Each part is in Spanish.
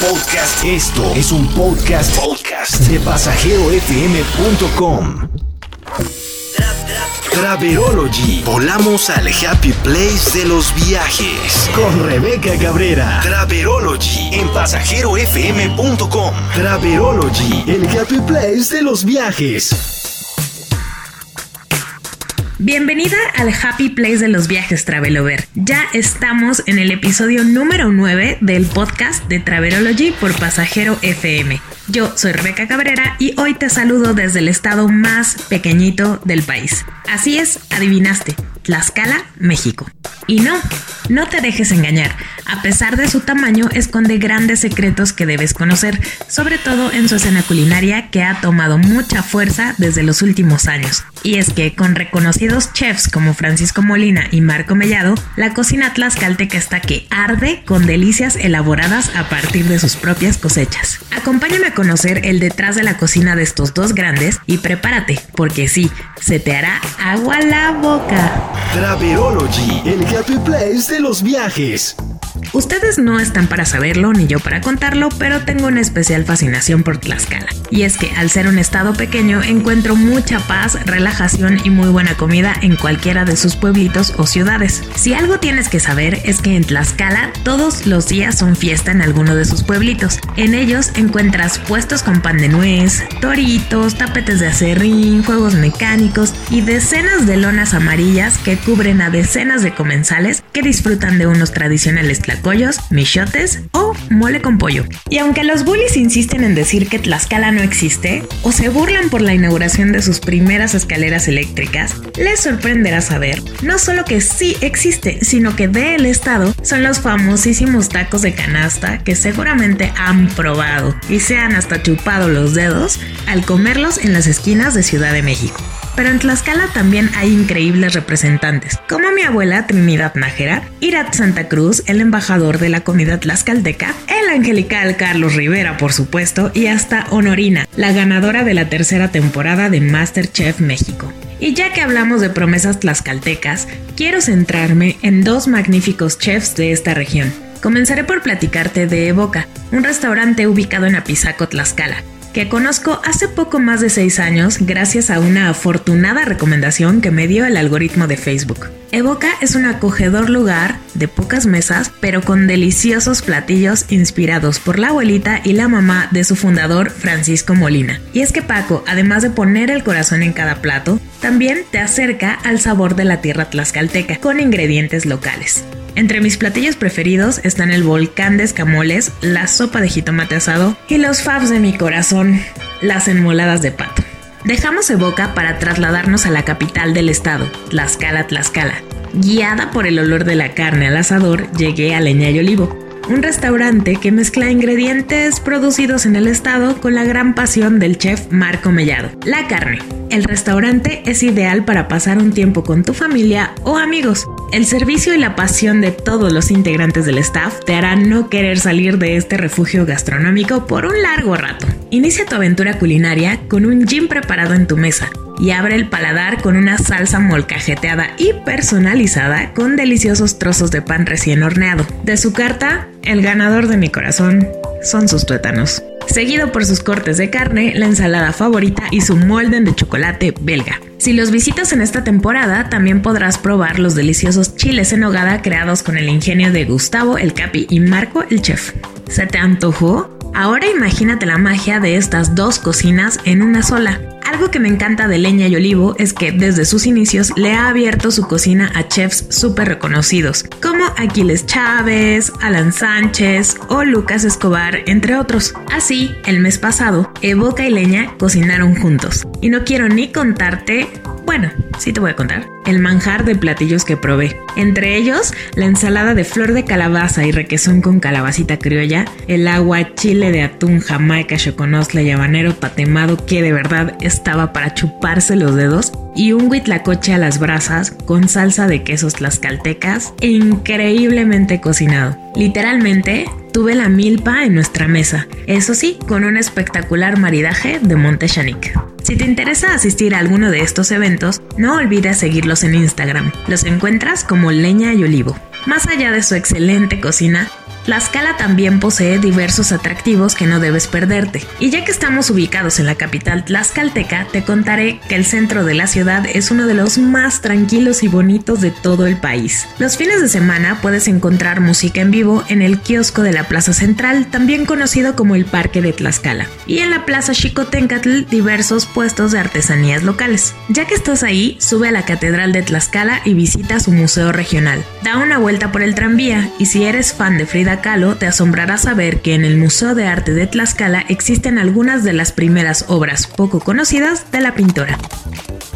podcast. Esto es un podcast, podcast de pasajerofm.com. Traverology. Volamos al happy place de los viajes. Con Rebeca Cabrera. Traverology en pasajerofm.com. Traverology, el happy place de los viajes. Bienvenida al Happy Place de los viajes Travelover. Ya estamos en el episodio número 9 del podcast de Travelology por Pasajero FM. Yo soy Rebeca Cabrera y hoy te saludo desde el estado más pequeñito del país. Así es, adivinaste, Tlaxcala, México. Y no, no te dejes engañar. A pesar de su tamaño, esconde grandes secretos que debes conocer, sobre todo en su escena culinaria que ha tomado mucha fuerza desde los últimos años. Y es que con reconocidos chefs como Francisco Molina y Marco Mellado, la cocina tlaxcalteca está que arde con delicias elaboradas a partir de sus propias cosechas. Acompáñame a conocer el detrás de la cocina de estos dos grandes y prepárate, porque sí, se te hará agua la boca. Traverology, el happy place de los viajes. Ustedes no están para saberlo ni yo para contarlo, pero tengo una especial fascinación por Tlaxcala. Y es que al ser un estado pequeño encuentro mucha paz, relajación y muy buena comida en cualquiera de sus pueblitos o ciudades. Si algo tienes que saber es que en Tlaxcala todos los días son fiesta en alguno de sus pueblitos. En ellos encuentras puestos con pan de nuez, toritos, tapetes de acerrín, juegos mecánicos y decenas de lonas amarillas que cubren a decenas de comensales que disfrutan de unos tradicionales tlacoyos, michotes o mole con pollo. Y aunque los bullies insisten en decir que Tlaxcala no existe, o se burlan por la inauguración de sus primeras escaleras eléctricas, les sorprenderá saber no solo que sí existe, sino que de el estado son los famosísimos tacos de canasta que seguramente han probado y se han hasta chupado los dedos al comerlos en las esquinas de Ciudad de México. Pero en Tlaxcala también hay increíbles representantes, como mi abuela Trinidad Nájera, Irat Santa Cruz, el embajador de la comida tlaxcalteca, el angelical Carlos Rivera, por supuesto, y hasta Honorina, la ganadora de la tercera temporada de Masterchef México. Y ya que hablamos de promesas tlaxcaltecas, quiero centrarme en dos magníficos chefs de esta región. Comenzaré por platicarte de Evoca, un restaurante ubicado en Apizaco, Tlaxcala, que conozco hace poco más de 6 años gracias a una afortunada recomendación que me dio el algoritmo de Facebook. Evoca es un acogedor lugar de pocas mesas, pero con deliciosos platillos inspirados por la abuelita y la mamá de su fundador Francisco Molina. Y es que Paco, además de poner el corazón en cada plato, también te acerca al sabor de la tierra tlaxcalteca con ingredientes locales. Entre mis platillos preferidos están el volcán de escamoles, la sopa de jitomate asado y los fabs de mi corazón, las enmoladas de pato. Dejamos Evoca para trasladarnos a la capital del estado, Tlaxcala, Tlaxcala. Guiada por el olor de la carne al asador, llegué a Leña y Olivo, un restaurante que mezcla ingredientes producidos en el estado con la gran pasión del chef Marco Mellado. La carne. El restaurante es ideal para pasar un tiempo con tu familia o amigos. El servicio y la pasión de todos los integrantes del staff te harán no querer salir de este refugio gastronómico por un largo rato. Inicia tu aventura culinaria con un gin preparado en tu mesa y abre el paladar con una salsa molcajeteada y personalizada con deliciosos trozos de pan recién horneado. De su carta, el ganador de mi corazón son sus tuétanos. Seguido por sus cortes de carne, la ensalada favorita y su molden de chocolate belga. Si los visitas en esta temporada, también podrás probar los deliciosos chiles en hogada creados con el ingenio de Gustavo el Capi y Marco el Chef. ¿Se te antojó? Ahora imagínate la magia de estas dos cocinas en una sola. Algo que me encanta de Leña y Olivo es que desde sus inicios le ha abierto su cocina a chefs súper reconocidos, como Aquiles Chávez, Alan Sánchez o Lucas Escobar, entre otros. Así, el mes pasado, Evoca y Leña cocinaron juntos. Y no quiero ni contarte bueno, sí te voy a contar. El manjar de platillos que probé. Entre ellos, la ensalada de flor de calabaza y requesón con calabacita criolla, el agua chile de atún, jamaica, choconosle y habanero patemado que de verdad estaba para chuparse los dedos, y un huitlacoche a las brasas con salsa de quesos tlaxcaltecas increíblemente cocinado. Literalmente, tuve la milpa en nuestra mesa, eso sí, con un espectacular maridaje de Monte si te interesa asistir a alguno de estos eventos, no olvides seguirlos en Instagram. Los encuentras como Leña y Olivo. Más allá de su excelente cocina, Tlaxcala también posee diversos atractivos que no debes perderte. Y ya que estamos ubicados en la capital tlaxcalteca, te contaré que el centro de la ciudad es uno de los más tranquilos y bonitos de todo el país. Los fines de semana puedes encontrar música en vivo en el kiosco de la Plaza Central, también conocido como el Parque de Tlaxcala, y en la Plaza Xicotencatl diversos puestos de artesanías locales. Ya que estás ahí, sube a la Catedral de Tlaxcala y visita su museo regional. Da una vuelta por el tranvía y si eres fan de Frida Kahlo, te asombrará saber que en el Museo de Arte de Tlaxcala existen algunas de las primeras obras poco conocidas de la pintora.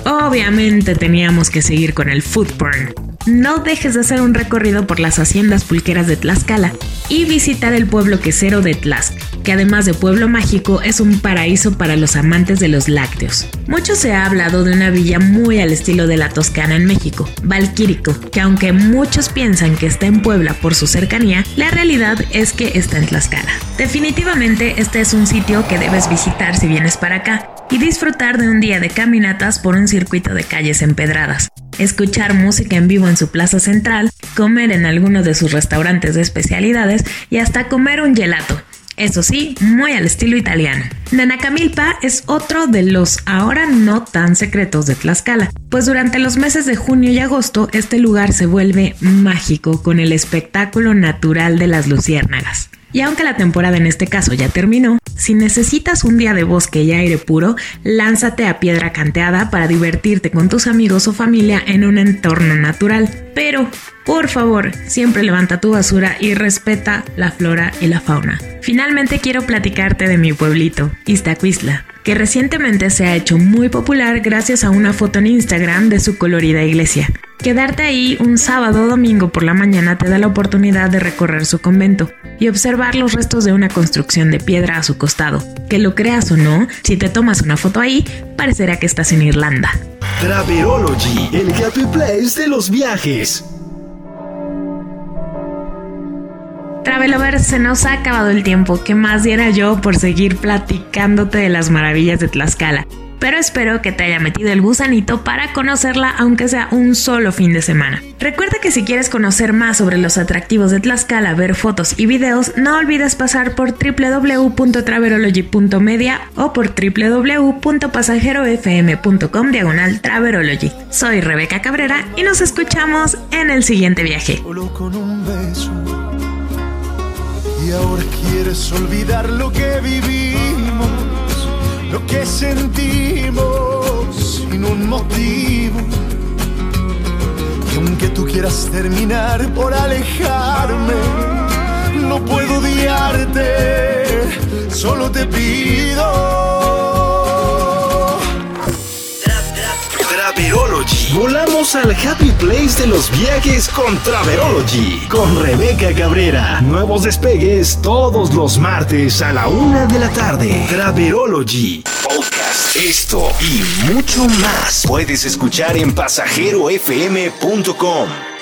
Obviamente teníamos que seguir con el food porn. No dejes de hacer un recorrido por las haciendas pulqueras de Tlaxcala y visitar el pueblo quesero de Tlaxc, que además de pueblo mágico es un paraíso para los amantes de los lácteos. Mucho se ha hablado de una villa muy al estilo de la Toscana en México, Valquírico, que aunque muchos piensan que está en Puebla por su cercanía, la realidad es que está en Tlaxcala. Definitivamente este es un sitio que debes visitar si vienes para acá y disfrutar de un día de caminatas por un circuito de calles empedradas, escuchar música en vivo en su plaza central, comer en alguno de sus restaurantes de especialidades y hasta comer un gelato. Eso sí, muy al estilo italiano. Nanacamilpa es otro de los ahora no tan secretos de Tlaxcala, pues durante los meses de junio y agosto este lugar se vuelve mágico con el espectáculo natural de las luciérnagas. Y aunque la temporada en este caso ya terminó, si necesitas un día de bosque y aire puro, lánzate a Piedra Canteada para divertirte con tus amigos o familia en un entorno natural. Pero, por favor, siempre levanta tu basura y respeta la flora y la fauna. Finalmente quiero platicarte de mi pueblito, Iztacuistla que recientemente se ha hecho muy popular gracias a una foto en Instagram de su colorida iglesia. Quedarte ahí un sábado o domingo por la mañana te da la oportunidad de recorrer su convento y observar los restos de una construcción de piedra a su costado. Que lo creas o no, si te tomas una foto ahí, parecerá que estás en Irlanda. Traverology, el happy place de los viajes. Travelover, se nos ha acabado el tiempo. ¿Qué más diera yo por seguir platicándote de las maravillas de Tlaxcala? Pero espero que te haya metido el gusanito para conocerla aunque sea un solo fin de semana. Recuerda que si quieres conocer más sobre los atractivos de Tlaxcala, ver fotos y videos, no olvides pasar por www.traverology.media o por www.pasajerofm.com diagonal Traverology. Soy Rebeca Cabrera y nos escuchamos en el siguiente viaje y ahora quieres olvidar lo que vivimos, lo que sentimos sin un motivo. Y aunque tú quieras terminar por alejarme, no puedo odiarte, solo te pido Volamos al Happy Place de los viajes con Traverology. Con Rebeca Cabrera. Nuevos despegues todos los martes a la una de la tarde. Traverology. Podcast. Esto y mucho más puedes escuchar en pasajerofm.com.